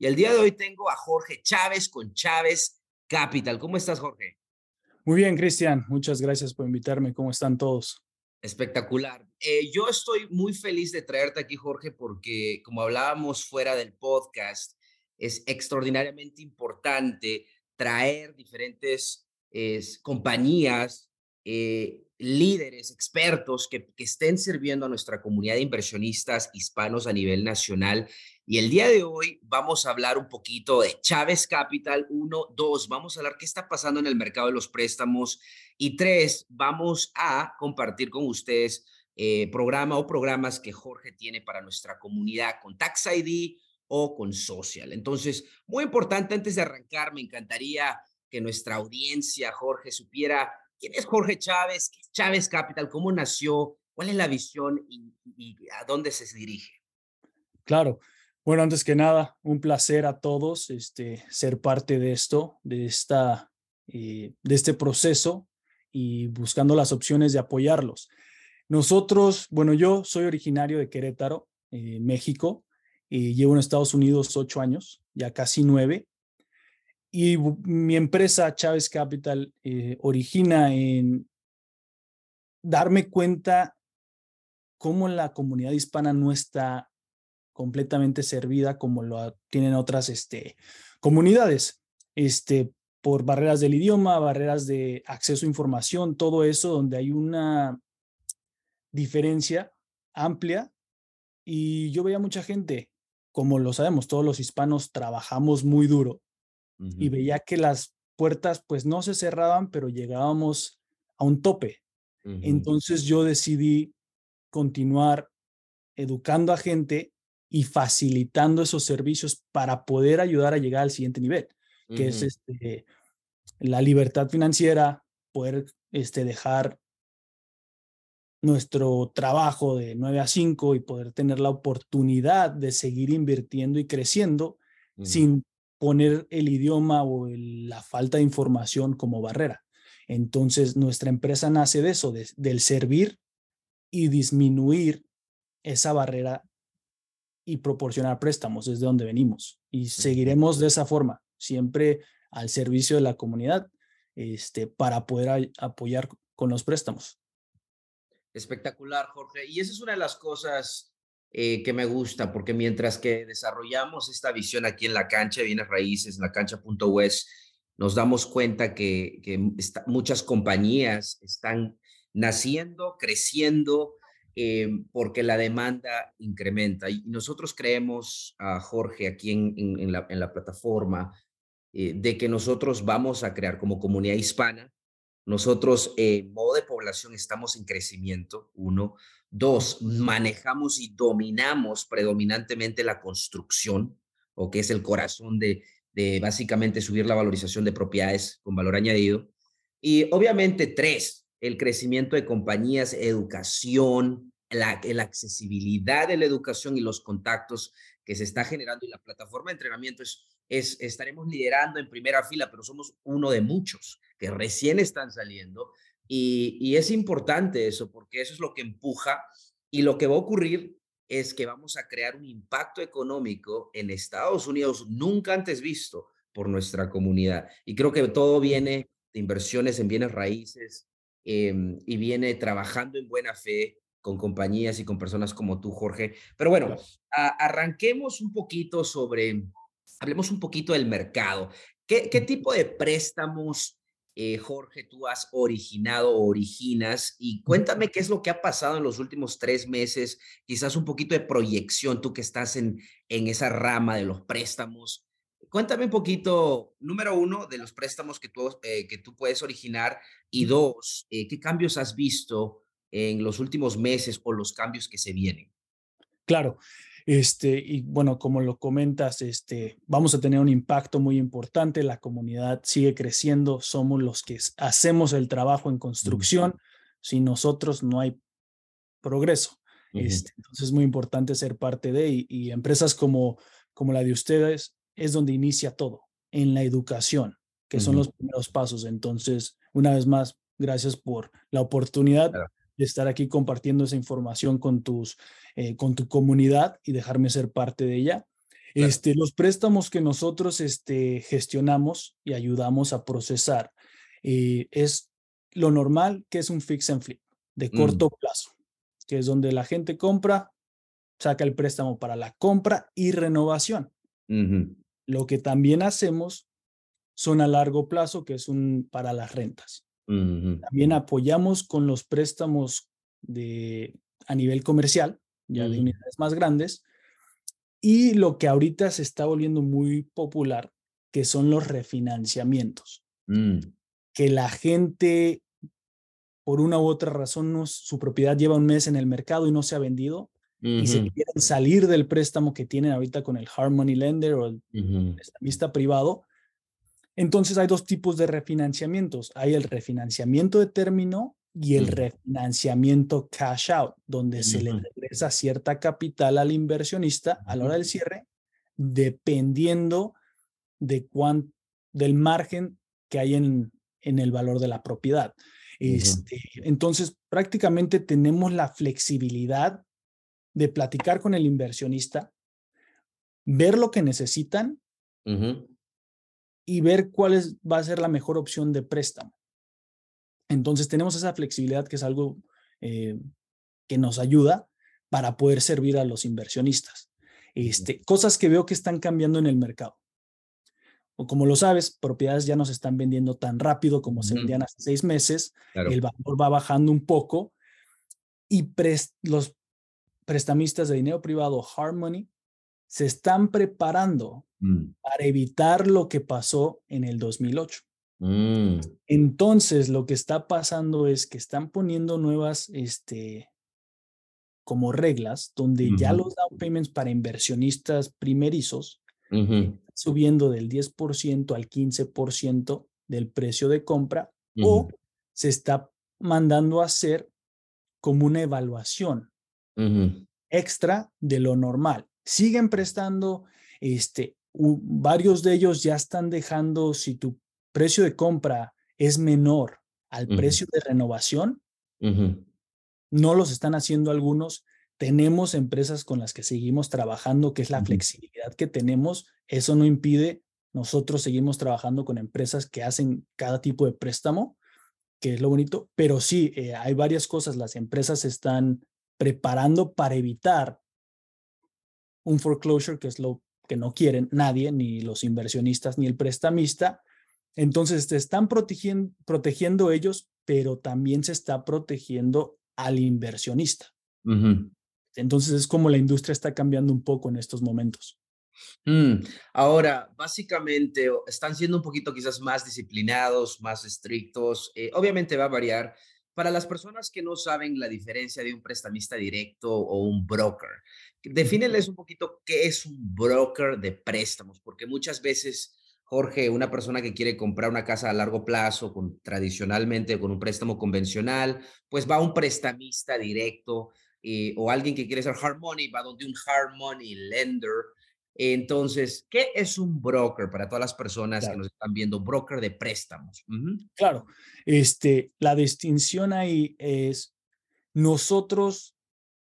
y el día de hoy tengo a Jorge Chávez con Chávez Capital. ¿Cómo estás, Jorge? Muy bien, Cristian. Muchas gracias por invitarme. ¿Cómo están todos? Espectacular. Eh, yo estoy muy feliz de traerte aquí, Jorge, porque como hablábamos fuera del podcast, es extraordinariamente importante traer diferentes compañías, eh, líderes, expertos que, estén sirviendo a nuestra comunidad de inversionistas hispanos a nivel nacional y el día de hoy vamos a hablar un poquito de Chávez Capital 1, 2, vamos a hablar qué está pasando en el mercado de los préstamos y tres, vamos a compartir con ustedes eh, programa o programas que Jorge tiene para nuestra comunidad con Tax ID o con Social. Entonces, muy importante, antes de arrancar, me encantaría que nuestra audiencia, Jorge, supiera quién es Jorge Chávez, qué es Chávez Capital, cómo nació, cuál es la visión y, a dónde se dirige. Claro. Bueno, antes que nada, un placer a todos este, ser parte de esto, de, esta, eh, de este proceso y buscando las opciones de apoyarlos. Nosotros, bueno, yo soy originario de Querétaro, eh, México, y llevo en Estados Unidos ocho años, ya casi nueve. Y mi empresa Chávez Capital eh, origina en darme cuenta cómo la comunidad hispana no está completamente servida como lo tienen otras este, comunidades, este, por barreras del idioma, barreras de acceso a información, todo eso donde hay una diferencia amplia. Y yo veía mucha gente, como lo sabemos, todos los hispanos trabajamos muy duro y veía que las puertas pues no se cerraban, pero llegábamos a un tope. Entonces yo decidí continuar educando a gente y facilitando esos servicios para poder ayudar a llegar al siguiente nivel, que es este, la libertad financiera, poder este, dejar nuestro trabajo de 9 a 5 y poder tener la oportunidad de seguir invirtiendo y creciendo sin poner el idioma o la falta de información como barrera. Entonces, nuestra empresa nace de eso, del servir y disminuir esa barrera y proporcionar préstamos desde donde venimos. Y seguiremos de esa forma, siempre al servicio de la comunidad, este, para poder apoyar con los préstamos. Espectacular, Jorge. Y esa es una de las cosas eh, que me gusta, porque mientras que desarrollamos esta visión aquí en la cancha de bienes raíces, en la cancha.west, nos damos cuenta que, muchas compañías están naciendo, creciendo, eh, porque la demanda incrementa. Y nosotros creemos, a Jorge, aquí en, en, la, en la, plataforma, eh, de que nosotros vamos a crear como comunidad hispana, nosotros, en eh, modo de población, estamos en crecimiento, uno. Dos, manejamos y dominamos predominantemente la construcción, o que es el corazón de, de básicamente subir la valorización de propiedades con valor añadido. Y obviamente, tres, el crecimiento de compañías, educación, la, la, accesibilidad de la educación y los contactos que se está generando y la plataforma de entrenamiento es, es, estaremos liderando en primera fila, pero somos uno de muchos que recién están saliendo y, y es importante eso porque eso es lo que empuja y lo que va a ocurrir es que vamos a crear un impacto económico en Estados Unidos nunca antes visto por nuestra comunidad. Y creo que todo viene de inversiones en bienes raíces, Em, y viene trabajando en buena fe con compañías y con personas como tú, Jorge. Pero bueno, arranquemos un poquito sobre, hablemos un poquito del mercado. ¿Qué, qué tipo de préstamos, eh, Jorge, tú has originado o originas? Y cuéntame qué es lo que ha pasado en los últimos tres meses, quizás un poquito de proyección, tú que estás en, en esa rama de los préstamos. Cuéntame un poquito, número uno, de los préstamos que tú, eh, que tú puedes originar y dos, eh, ¿qué cambios has visto en los últimos meses o los cambios que se vienen? Claro. Este, y bueno, como lo comentas, este, vamos a tener un impacto muy importante. La comunidad sigue creciendo. Somos los que hacemos el trabajo en construcción. Sin nosotros no hay progreso. este, entonces es muy importante ser parte de y, empresas como, como la de ustedes es donde inicia todo, en la educación, que son los primeros pasos. Entonces, una vez más, gracias por la oportunidad de estar aquí compartiendo esa información con, tus, eh, con tu comunidad y dejarme ser parte de ella. Este, los préstamos que nosotros este, gestionamos y ayudamos a procesar eh, es lo normal que es un fix and flip de mm. corto plazo, que es donde la gente compra, saca el préstamo para la compra y renovación. Lo que también hacemos son a largo plazo, que es un para las rentas. También apoyamos con los préstamos de, a nivel comercial, ya de unidades más grandes. Y lo que ahorita se está volviendo muy popular, que son los refinanciamientos. Mm. Que la gente, por una u otra razón, su propiedad lleva un mes en el mercado y no se ha vendido. Y se quieren salir del préstamo que tienen ahorita con el hard money lender o el prestamista privado entonces hay dos tipos de refinanciamientos. Hay el refinanciamiento de término y el refinanciamiento cash out, donde se le regresa cierta capital al inversionista a la hora del cierre, dependiendo de cuán, del margen que hay en, en el valor de la propiedad. Este, entonces, prácticamente tenemos la flexibilidad de platicar con el inversionista, ver lo que necesitan y ver cuál es, va a ser la mejor opción de préstamo. Entonces tenemos esa flexibilidad que es algo eh, que nos ayuda para poder servir a los inversionistas. Este, cosas que veo que están cambiando en el mercado. O como lo sabes, propiedades ya no se están vendiendo tan rápido como se vendían hace seis meses. El valor va bajando un poco y los prestamistas de dinero privado, hard money, se están preparando mm. para evitar lo que pasó en el 2008. Mm. Entonces, lo que está pasando es que están poniendo nuevas, este, como reglas, donde ya los down payments para inversionistas primerizos subiendo del 10% al 15% del precio de compra o se está mandando a hacer como una evaluación extra de lo normal siguen prestando, este, varios de ellos ya están dejando, si tu precio de compra es menor al precio de renovación, no los están haciendo algunos. Tenemos empresas con las que seguimos trabajando, que es la flexibilidad que tenemos. Eso no impide, nosotros seguimos trabajando con empresas que hacen cada tipo de préstamo, que es lo bonito, pero sí, eh, hay varias cosas. Las empresas están preparando para evitar un foreclosure, que es lo que no quieren nadie, ni los inversionistas, ni el prestamista. Entonces, te están protegiendo, protegiendo ellos, pero también se está protegiendo al inversionista. Entonces, es como la industria está cambiando un poco en estos momentos. Mm, ahora, básicamente, están siendo un poquito quizás más disciplinados, más estrictos. Eh, obviamente va a variar. Para las personas que no saben la diferencia de un prestamista directo o un broker, Defíneles un poquito qué es un broker de préstamos, porque muchas veces, Jorge, una persona que quiere comprar una casa a largo plazo, con, tradicionalmente con un préstamo convencional, pues va a un prestamista directo eh, o alguien que quiere ser hard money, va donde un hard money lender. Entonces, ¿qué es un broker para todas las personas que nos están viendo? Broker de préstamos. Claro, este, la distinción ahí es nosotros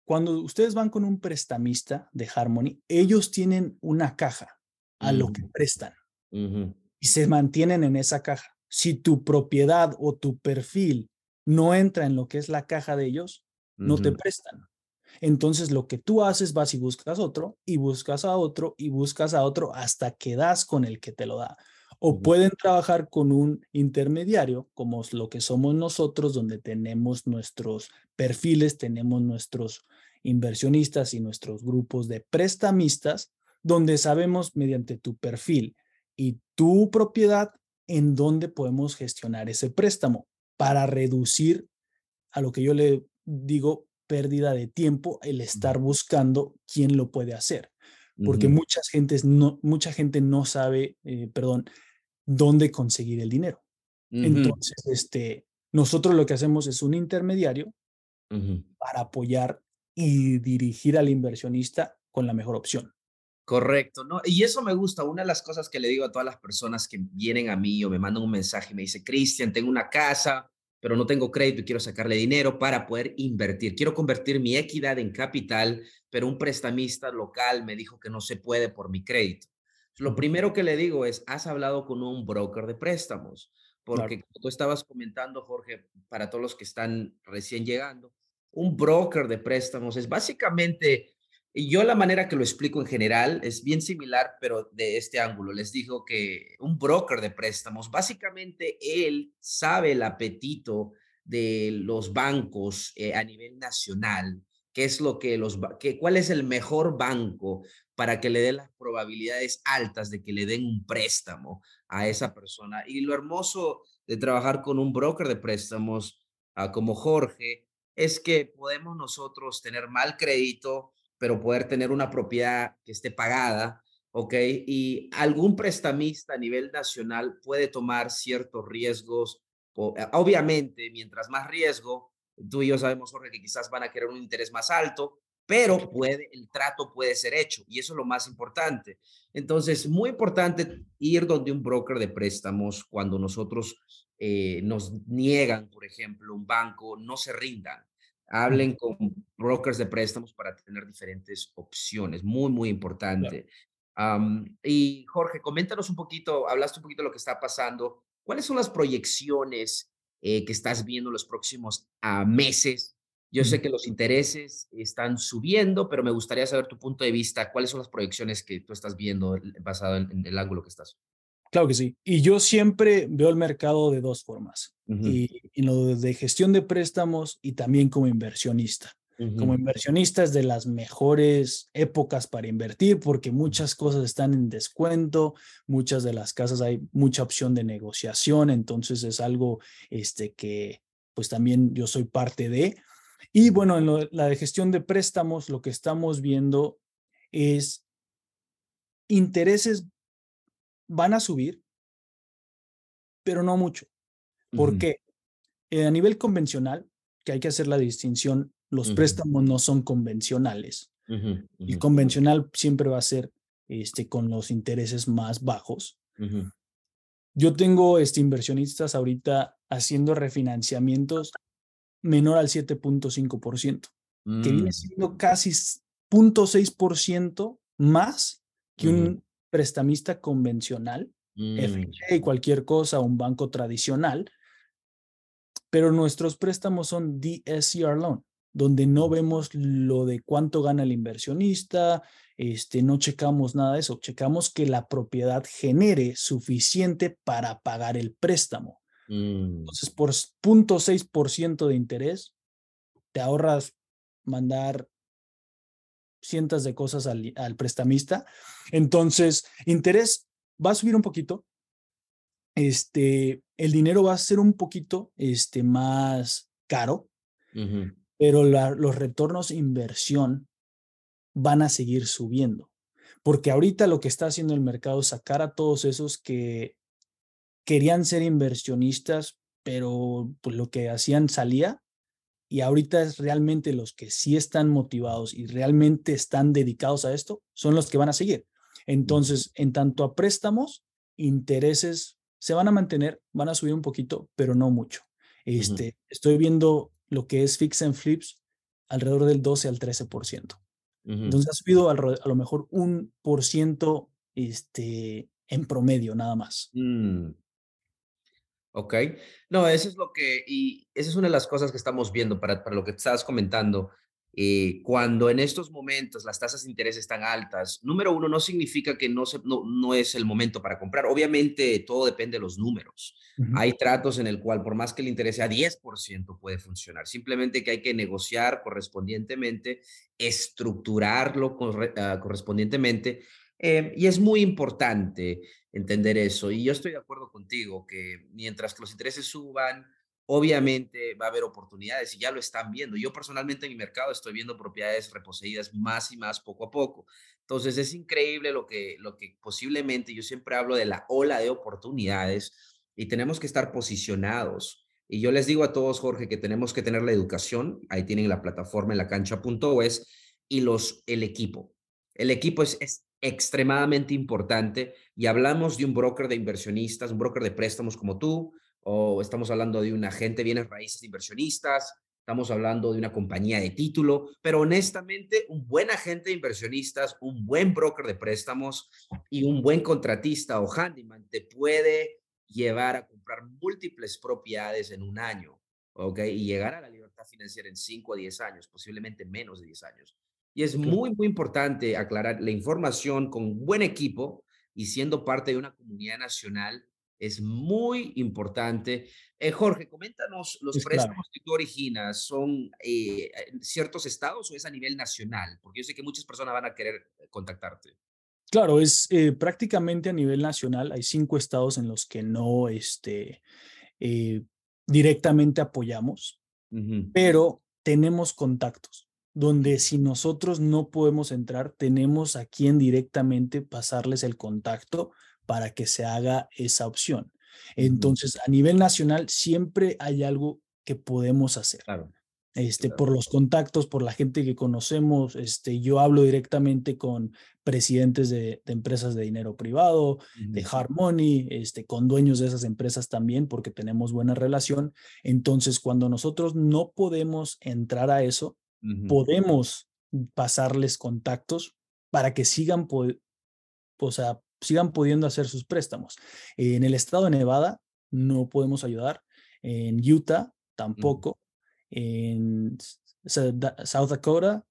cuando ustedes van con un prestamista de Harmony, ellos tienen una caja a lo que prestan y se mantienen en esa caja. Si tu propiedad o tu perfil no entra en lo que es la caja de ellos, no te prestan. Entonces lo que tú haces vas y buscas otro y buscas a otro y buscas a otro hasta que das con el que te lo da. O pueden trabajar con un intermediario, como lo que somos nosotros, donde tenemos nuestros perfiles, tenemos nuestros inversionistas y nuestros grupos de prestamistas, donde sabemos mediante tu perfil y tu propiedad en dónde podemos gestionar ese préstamo para reducir a lo que yo le digo pérdida de tiempo el estar buscando quién lo puede hacer, porque muchas gentes no, mucha gente no sabe, eh, perdón, dónde conseguir el dinero. Entonces, este, nosotros lo que hacemos es un intermediario para apoyar y dirigir al inversionista con la mejor opción. Correcto, ¿no? Y eso me gusta. Una de las cosas que le digo a todas las personas que vienen a mí o me mandan un mensaje y me dice, Cristian, tengo una casa, pero no tengo crédito y quiero sacarle dinero para poder invertir. Quiero convertir mi equidad en capital, pero un prestamista local me dijo que no se puede por mi crédito. Lo primero que le digo es, has hablado con un broker de préstamos, porque tú estabas comentando, Jorge, para todos los que están recién llegando, un broker de préstamos es básicamente y yo la manera que lo explico en general es bien similar, pero de este ángulo. Les digo que un broker de préstamos, básicamente él sabe el apetito de los bancos eh, a nivel nacional, qué es lo que los, que, cuál es el mejor banco para que le dé las probabilidades altas de que le den un préstamo a esa persona. Y lo hermoso de trabajar con un broker de préstamos ah, como Jorge es que podemos nosotros tener mal crédito, pero poder tener una propiedad que esté pagada, ¿ok? Y algún prestamista a nivel nacional puede tomar ciertos riesgos. Eh, obviamente, mientras más riesgo, tú y yo sabemos, Jorge, que quizás van a querer un interés más alto, pero puede, el trato puede ser hecho y eso es lo más importante. Entonces, muy importante ir donde un broker de préstamos cuando nosotros eh, nos niegan, por ejemplo, un banco, no se rindan hablen con brokers de préstamos para tener diferentes opciones. Muy, muy importante. y Jorge, coméntanos un poquito, hablaste un poquito de lo que está pasando. ¿Cuáles son las proyecciones eh, que estás viendo los próximos ah, meses? Yo sé que los intereses están subiendo, pero me gustaría saber tu punto de vista. ¿Cuáles son las proyecciones que tú estás viendo basado en el ángulo que estás? Claro que sí. Y yo siempre veo el mercado de dos formas. Y en lo de gestión de préstamos y también como inversionista. Como inversionista es de las mejores épocas para invertir porque muchas cosas están en descuento, muchas de las casas hay mucha opción de negociación, entonces es algo este, que pues también yo soy parte de. Y bueno, en la de gestión de préstamos, lo que estamos viendo es intereses van a subir, pero no mucho. ¿Por qué? Eh, a nivel convencional, que hay que hacer la distinción, los préstamos no son convencionales. Y convencional siempre va a ser este, con los intereses más bajos. Yo tengo este, inversionistas ahorita haciendo refinanciamientos menor al 7.5%, que viene mm. siendo casi 0.6% más que un prestamista convencional, mm. y cualquier cosa, un banco tradicional, pero nuestros préstamos son DSCR loan, donde no vemos lo de cuánto gana el inversionista, este, no checamos nada de eso, checamos que la propiedad genere suficiente para pagar el préstamo. Mm. Entonces, por 0.6% de interés, te ahorras mandar cientos de cosas al, prestamista. Entonces, interés va a subir un poquito. Este, el dinero va a ser un poquito este, más caro, pero los retornos inversión van a seguir subiendo. Porque ahorita lo que está haciendo el mercado es sacar a todos esos que querían ser inversionistas, pero pues, lo que hacían salía y ahorita es realmente los que sí están motivados y realmente están dedicados a esto, son los que van a seguir. Entonces, en tanto a préstamos, intereses se van a mantener, van a subir un poquito, pero no mucho. Este, Estoy viendo lo que es fix and flips alrededor del 12 al 13%. Entonces ha subido a lo mejor un por ciento este, en promedio nada más. Mm. Ok. No, eso es lo que, y esa es una de las cosas que estamos viendo para, para lo que estabas comentando. Eh, cuando en estos momentos las tasas de interés están altas, número uno, no significa que no, se, no, no es el momento para comprar. Obviamente todo depende de los números. Hay tratos en el cual por más que el interés sea 10% puede funcionar. Simplemente que hay que negociar correspondientemente, estructurarlo ah, correspondientemente. Eh, y es muy importante entender eso. Y yo estoy de acuerdo contigo que mientras que los intereses suban, obviamente va a haber oportunidades y ya lo están viendo. Yo personalmente en mi mercado estoy viendo propiedades reposeídas más y más poco a poco. Entonces es increíble lo que, lo que posiblemente, yo siempre hablo de la ola de oportunidades y tenemos que estar posicionados. Y yo les digo a todos, Jorge, que tenemos que tener la educación. Ahí tienen la plataforma en la cancha.es y los, el equipo. El equipo es, es extremadamente importante y hablamos de un broker de inversionistas, un broker de préstamos como tú, o estamos hablando de un agente de bienes raíces de inversionistas, estamos hablando de una compañía de título, pero honestamente un buen agente de inversionistas, un buen broker de préstamos y un buen contratista o handyman te puede llevar a comprar múltiples propiedades en un año, ¿ok? Y llegar a la libertad financiera en 5 a 10 años, posiblemente menos de 10 años. Y es muy, muy importante aclarar la información con buen equipo y siendo parte de una comunidad nacional es muy importante. Eh, Jorge, coméntanos, los préstamos que tú originas, ¿son eh, en ciertos estados o es a nivel nacional? Porque yo sé que muchas personas van a querer eh, contactarte. Claro, es prácticamente a nivel nacional. Hay cinco estados en los que no este, directamente apoyamos, pero tenemos contactos donde si nosotros no podemos entrar, tenemos a quien directamente pasarles el contacto para que se haga esa opción. Entonces, a nivel nacional, siempre hay algo que podemos hacer. Claro. Este, por los contactos, por la gente que conocemos, este, yo hablo directamente con presidentes de, empresas de dinero privado, de hard money, este, con dueños de esas empresas también, porque tenemos buena relación. Entonces, cuando nosotros no podemos entrar a eso, podemos pasarles contactos para que sigan, o sea, sigan pudiendo hacer sus préstamos. En el estado de Nevada no podemos ayudar, en Utah tampoco, en South Dakota,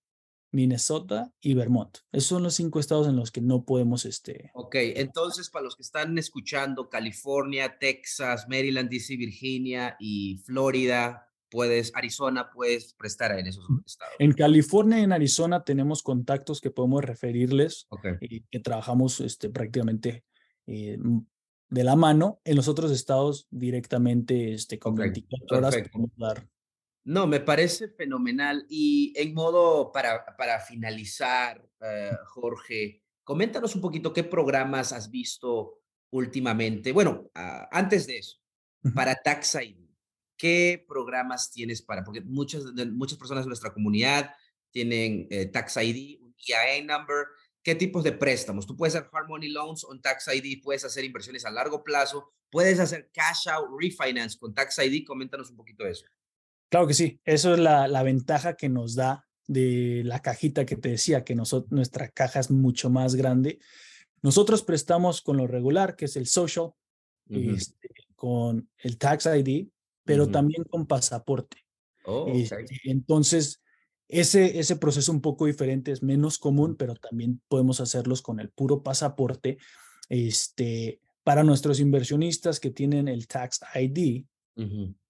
Minnesota y Vermont. Esos son los cinco estados en los que no podemos, este... Ok, entonces para los que están escuchando, California, Texas, Maryland, DC, Virginia y Florida, puedes, Arizona, puedes prestar en esos estados. En California y en Arizona tenemos contactos que podemos referirles y que trabajamos este, prácticamente eh, de la mano. En los otros estados directamente este, con 24 horas podemos dar. No, me parece fenomenal. Y en modo para, para finalizar, eh, Jorge, coméntanos un poquito qué programas has visto últimamente. Bueno, ah, antes de eso, para Tax ID ¿Qué programas tienes para? Porque muchas, muchas personas de nuestra comunidad tienen eh, Tax ID, un EIA number. ¿Qué tipos de préstamos? Tú puedes hacer hard money loans con Tax ID, puedes hacer inversiones a largo plazo, puedes hacer cash out refinance con Tax ID. Coméntanos un poquito de eso. Claro que sí, eso es la, la ventaja que nos da de la cajita que te decía, que nosotros, nuestra caja es mucho más grande. Nosotros prestamos con lo regular, que es el social, este, con el Tax ID, pero también con pasaporte. Oh, este, entonces, ese, ese proceso un poco diferente es menos común, pero también podemos hacerlos con el puro pasaporte. Este, para nuestros inversionistas que tienen el Tax ID,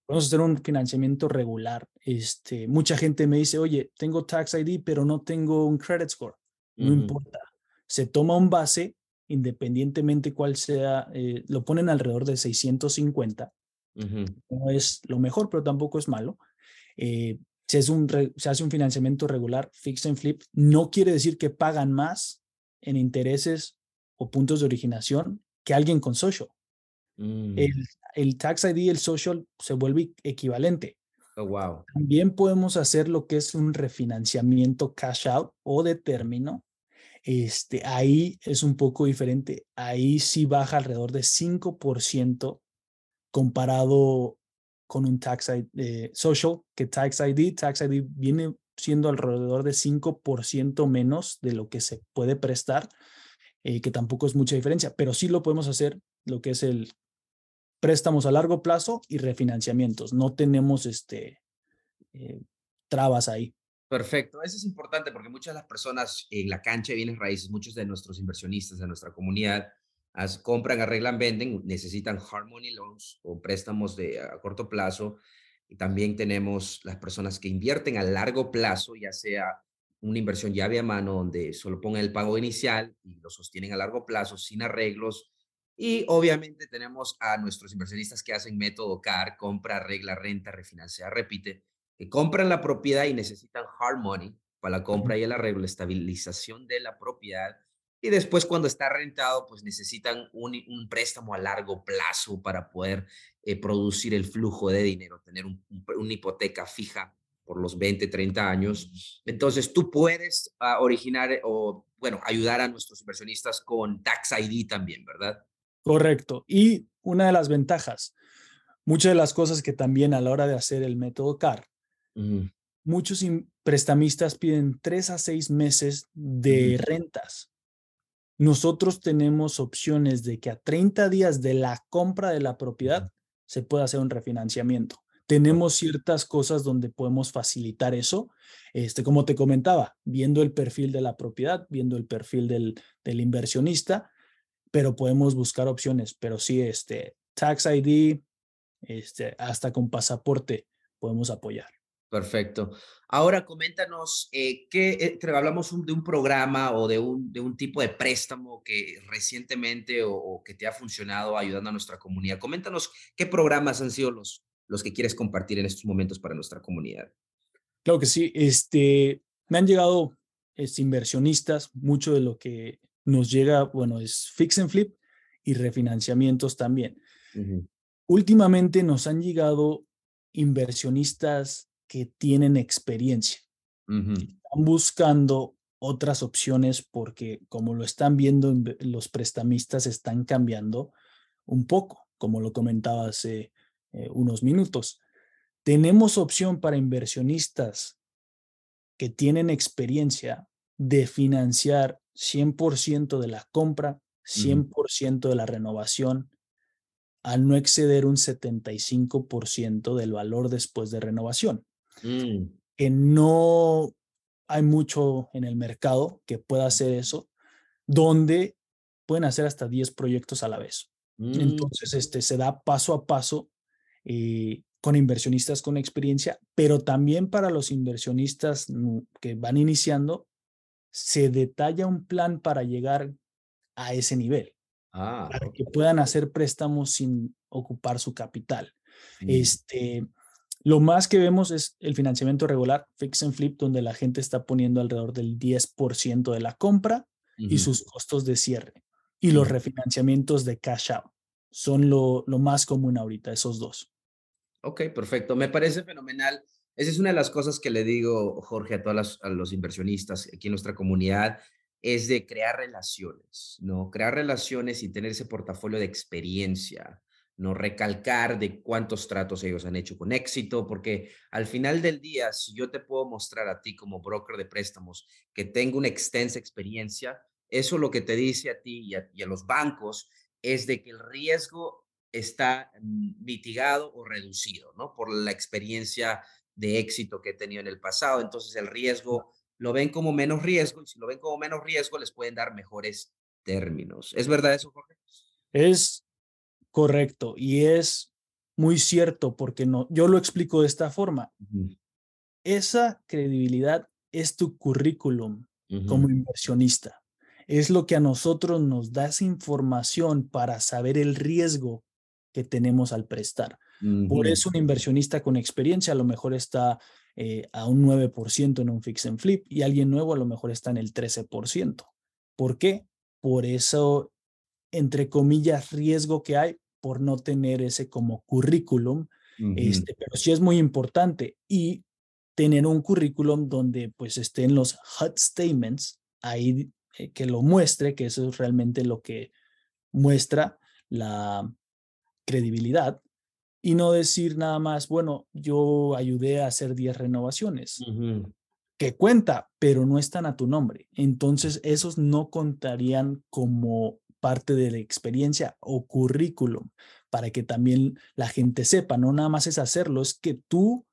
podemos hacer un financiamiento regular. Este, mucha gente me dice, oye, tengo Tax ID, pero no tengo un credit score. No importa. Se toma un base, independientemente cuál sea, eh, lo ponen alrededor de 650 no es lo mejor, pero tampoco es malo. Eh, si es un se hace un financiamiento regular, fix and flip, no quiere decir que pagan más en intereses o puntos de originación que alguien con social. Mm. El, el, tax ID y el social se vuelve equivalente. Oh, wow. También podemos hacer lo que es un refinanciamiento cash out o de término. Este, ahí es un poco diferente. Ahí sí baja alrededor de 5% comparado con un tax ID, eh, social, que tax ID, tax ID viene siendo alrededor de 5% menos de lo que se puede prestar, eh, que tampoco es mucha diferencia, pero sí lo podemos hacer lo que es el préstamos a largo plazo y refinanciamientos. No tenemos este, eh, trabas ahí. Perfecto, eso es importante porque muchas de las personas en la cancha de raíces, muchos de nuestros inversionistas de nuestra comunidad, compran, arreglan, venden, necesitan hard money loans o préstamos de a corto plazo. Y también tenemos las personas que invierten a largo plazo, ya sea una inversión llave a mano donde solo pongan el pago inicial y lo sostienen a largo plazo sin arreglos Y obviamente tenemos a nuestros inversionistas que hacen método CAR, compra, regla, renta, refinancia, repite, que compran la propiedad y necesitan hard money para la compra y el arreglo, la estabilización de la propiedad. Y después cuando está rentado, pues necesitan un, un préstamo a largo plazo para poder eh, producir el flujo de dinero, tener una hipoteca fija por los 20, 30 años. Entonces tú puedes ah, originar o, bueno, ayudar a nuestros inversionistas con Tax ID también, ¿verdad? Correcto. Y una de las ventajas, muchas de las cosas que también a la hora de hacer el método CAR, muchos prestamistas piden tres a seis meses de rentas. Nosotros tenemos opciones de que a 30 días de la compra de la propiedad se pueda hacer un refinanciamiento tenemos ciertas cosas donde podemos facilitar eso. Este, como te comentaba, viendo el perfil de la propiedad, viendo el perfil del, del inversionista, pero podemos buscar opciones. Pero sí, este, Tax ID, este, hasta con pasaporte podemos apoyar. Perfecto. Ahora coméntanos, eh, ¿qué, eh, hablamos de un programa o de un, de un tipo de préstamo que recientemente o, o, que te ha funcionado ayudando a nuestra comunidad. Coméntanos qué programas han sido los, los que quieres compartir en estos momentos para nuestra comunidad. Claro que sí. Este, me han llegado este, inversionistas, mucho de lo que nos llega, bueno, es fix and flip y refinanciamientos también. Últimamente nos han llegado inversionistas que tienen experiencia. Están buscando otras opciones porque como lo están viendo, los prestamistas están cambiando un poco, como lo comentaba hace eh, unos minutos. Tenemos opción para inversionistas que tienen experiencia de financiar 100% de la compra, 100% de la renovación, al no exceder un 75% del valor después de renovación. Mm. Que no hay mucho en el mercado que pueda hacer eso, donde pueden hacer hasta 10 proyectos a la vez. Mm. Entonces, este, se da paso a paso eh, con inversionistas con experiencia, pero también para los inversionistas que van iniciando, se detalla un plan para llegar a ese nivel, ah, para que puedan hacer préstamos sin ocupar su capital. Mm. Este, lo más que vemos es el financiamiento regular, fix and flip, donde la gente está poniendo alrededor del 10% de la compra y sus costos de cierre. Y los refinanciamientos de cash out son lo, lo más común ahorita, esos dos. Ok, perfecto. Me parece fenomenal. Esa es una de las cosas que le digo, Jorge, a todos los inversionistas aquí en nuestra comunidad, es de crear relaciones, ¿no? Crear relaciones y tener ese portafolio de experiencia, ¿no? Recalcar de cuántos tratos ellos han hecho con éxito, porque al final del día, si yo te puedo mostrar a ti como broker de préstamos que tengo una extensa experiencia, eso lo que te dice a ti y a, y a los bancos es de que el riesgo está mitigado o reducido, ¿no? Por la experiencia de éxito que he tenido en el pasado. Entonces el riesgo lo ven como menos riesgo y si lo ven como menos riesgo les pueden dar mejores términos. ¿Es verdad eso, Jorge? Es correcto y es muy cierto porque no, yo lo explico de esta forma. Esa credibilidad es tu currículum como inversionista. Es lo que a nosotros nos da esa información para saber el riesgo que tenemos al prestar. Por eso un inversionista con experiencia a lo mejor está eh, a un 9% en un fix and flip y alguien nuevo a lo mejor está en el 13%. ¿Por qué? Por eso, entre comillas, riesgo que hay por no tener ese como currículum, este, pero sí es muy importante y tener un currículum donde pues estén los HUD statements ahí eh, que lo muestre, que eso es realmente lo que muestra la, credibilidad y no decir nada más, bueno, yo ayudé a hacer 10 renovaciones, que cuenta, pero no están a tu nombre. Entonces, esos no contarían como parte de la experiencia o currículum para que también la gente sepa, no nada más es hacerlo, es que tú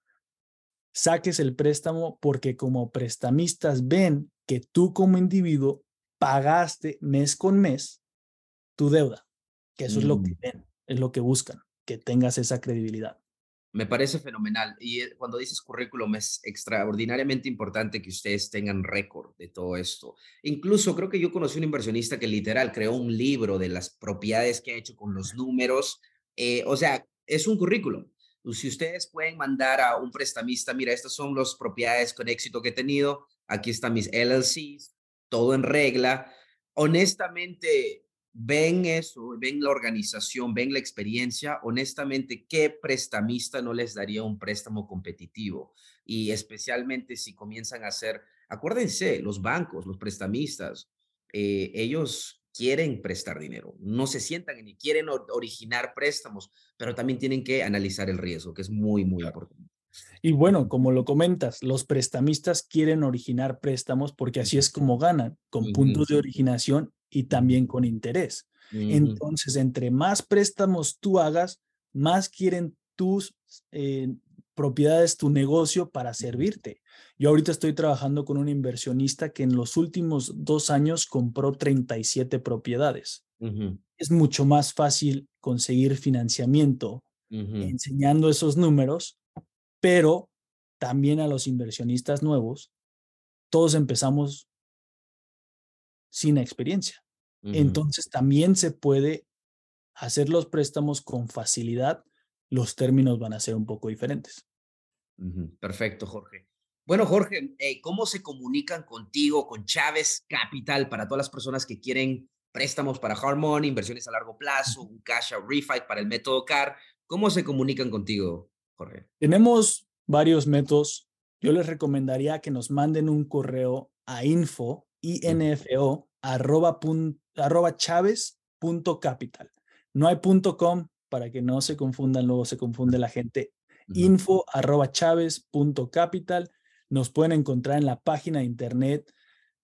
saques el préstamo porque como prestamistas ven que tú como individuo pagaste mes con mes tu deuda, que eso es lo que mm. ven es lo que buscan, que tengas esa credibilidad. Me parece fenomenal. Y eh, cuando dices currículum, es extraordinariamente importante que ustedes tengan récord de todo esto. Incluso creo que yo conocí un inversionista que literal creó un libro de las propiedades que ha hecho con los números. Eh, o sea, es un currículum. Si ustedes pueden mandar a un prestamista, mira, estas son las propiedades con éxito que he tenido, aquí están mis LLCs, todo en regla. Honestamente, ven eso, ven la organización, ven la experiencia, honestamente, ¿qué prestamista no les daría un préstamo competitivo? Y especialmente si comienzan a hacer, acuérdense, los bancos, los prestamistas, eh, ellos quieren prestar dinero, no se sientan ni quieren originar préstamos, pero también tienen que analizar el riesgo, que es muy, muy importante. Y bueno, como lo comentas, los prestamistas quieren originar préstamos porque así es como ganan, con puntos de originación y también con interés. Entonces, entre más préstamos tú hagas, más quieren tus eh, propiedades, tu negocio para servirte. Yo ahorita estoy trabajando con un inversionista que en los últimos dos años compró 37 propiedades. Es mucho más fácil conseguir financiamiento enseñando esos números, pero también a los inversionistas nuevos, todos empezamos sin experiencia. Entonces también se puede hacer los préstamos con facilidad. Los términos van a ser un poco diferentes. Perfecto, Jorge. Bueno, Jorge, eh, ¿cómo se comunican contigo, con Chávez Capital, para todas las personas que quieren préstamos para Harmon, inversiones a largo plazo, un cash out refi para el método CAR? ¿Cómo se comunican contigo, Jorge? Tenemos varios métodos. Yo les recomendaría que nos manden un correo a info, info, arroba, arroba capital. No hay punto .com para que no se confundan, luego se confunde la gente. Info arroba capital. Nos pueden encontrar en la página de internet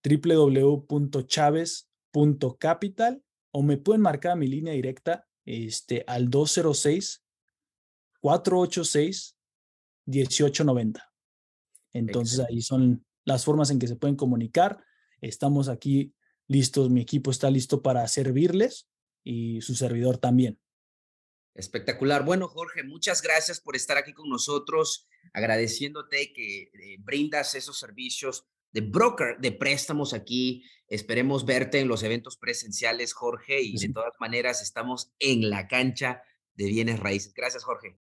www.chaves.capital o me pueden marcar a mi línea directa este, al 206 486 1890. Entonces ahí son las formas en que se pueden comunicar. Estamos aquí listos, mi equipo está listo para servirles y su servidor también. Espectacular. Bueno, Jorge, muchas gracias por estar aquí con nosotros, agradeciéndote que eh, brindas esos servicios de broker de préstamos aquí. Esperemos verte en los eventos presenciales, Jorge, y de todas maneras estamos en la cancha de bienes raíces. Gracias, Jorge.